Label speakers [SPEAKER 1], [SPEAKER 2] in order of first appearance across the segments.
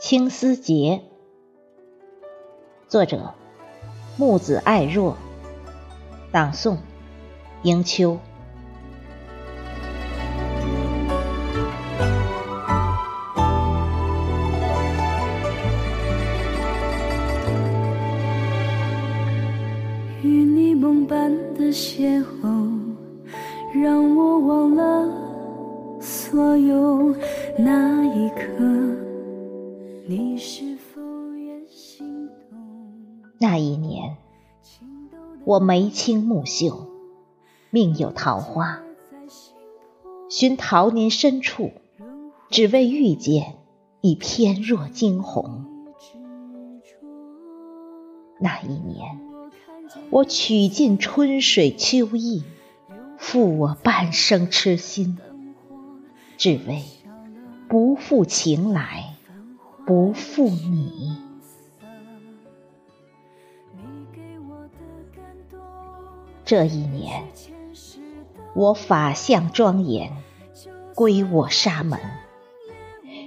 [SPEAKER 1] 青丝节，作者木子爱若，朗诵迎秋。
[SPEAKER 2] 与你梦般的邂逅，让我忘了所有。那一刻，你是否也心动
[SPEAKER 1] 那一年，我眉清目秀，命有桃花，寻桃林深处，只为遇见你翩若惊鸿。那一年。我取尽春水秋意，负我半生痴心，只为不负情来，不负你。这一年，我法相庄严，归我沙门，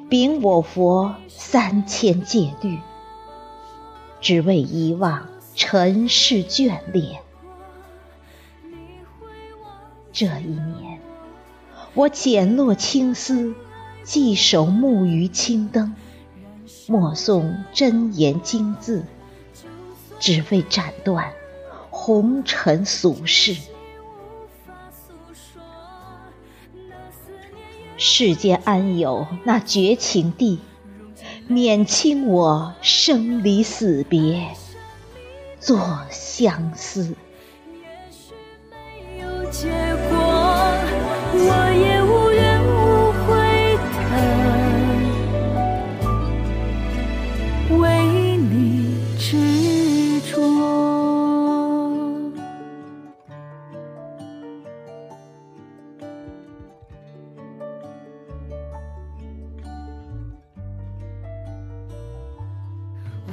[SPEAKER 1] 禀我佛三千戒律，只为遗忘。尘世眷恋，这一年，我剪落青丝，系手木鱼青灯，默诵真言经字，只为斩断红尘俗世。世间安有那绝情地，免清我生离死别。做相思。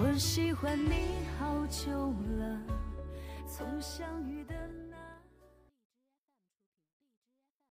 [SPEAKER 2] 我喜欢你好久了，从相遇。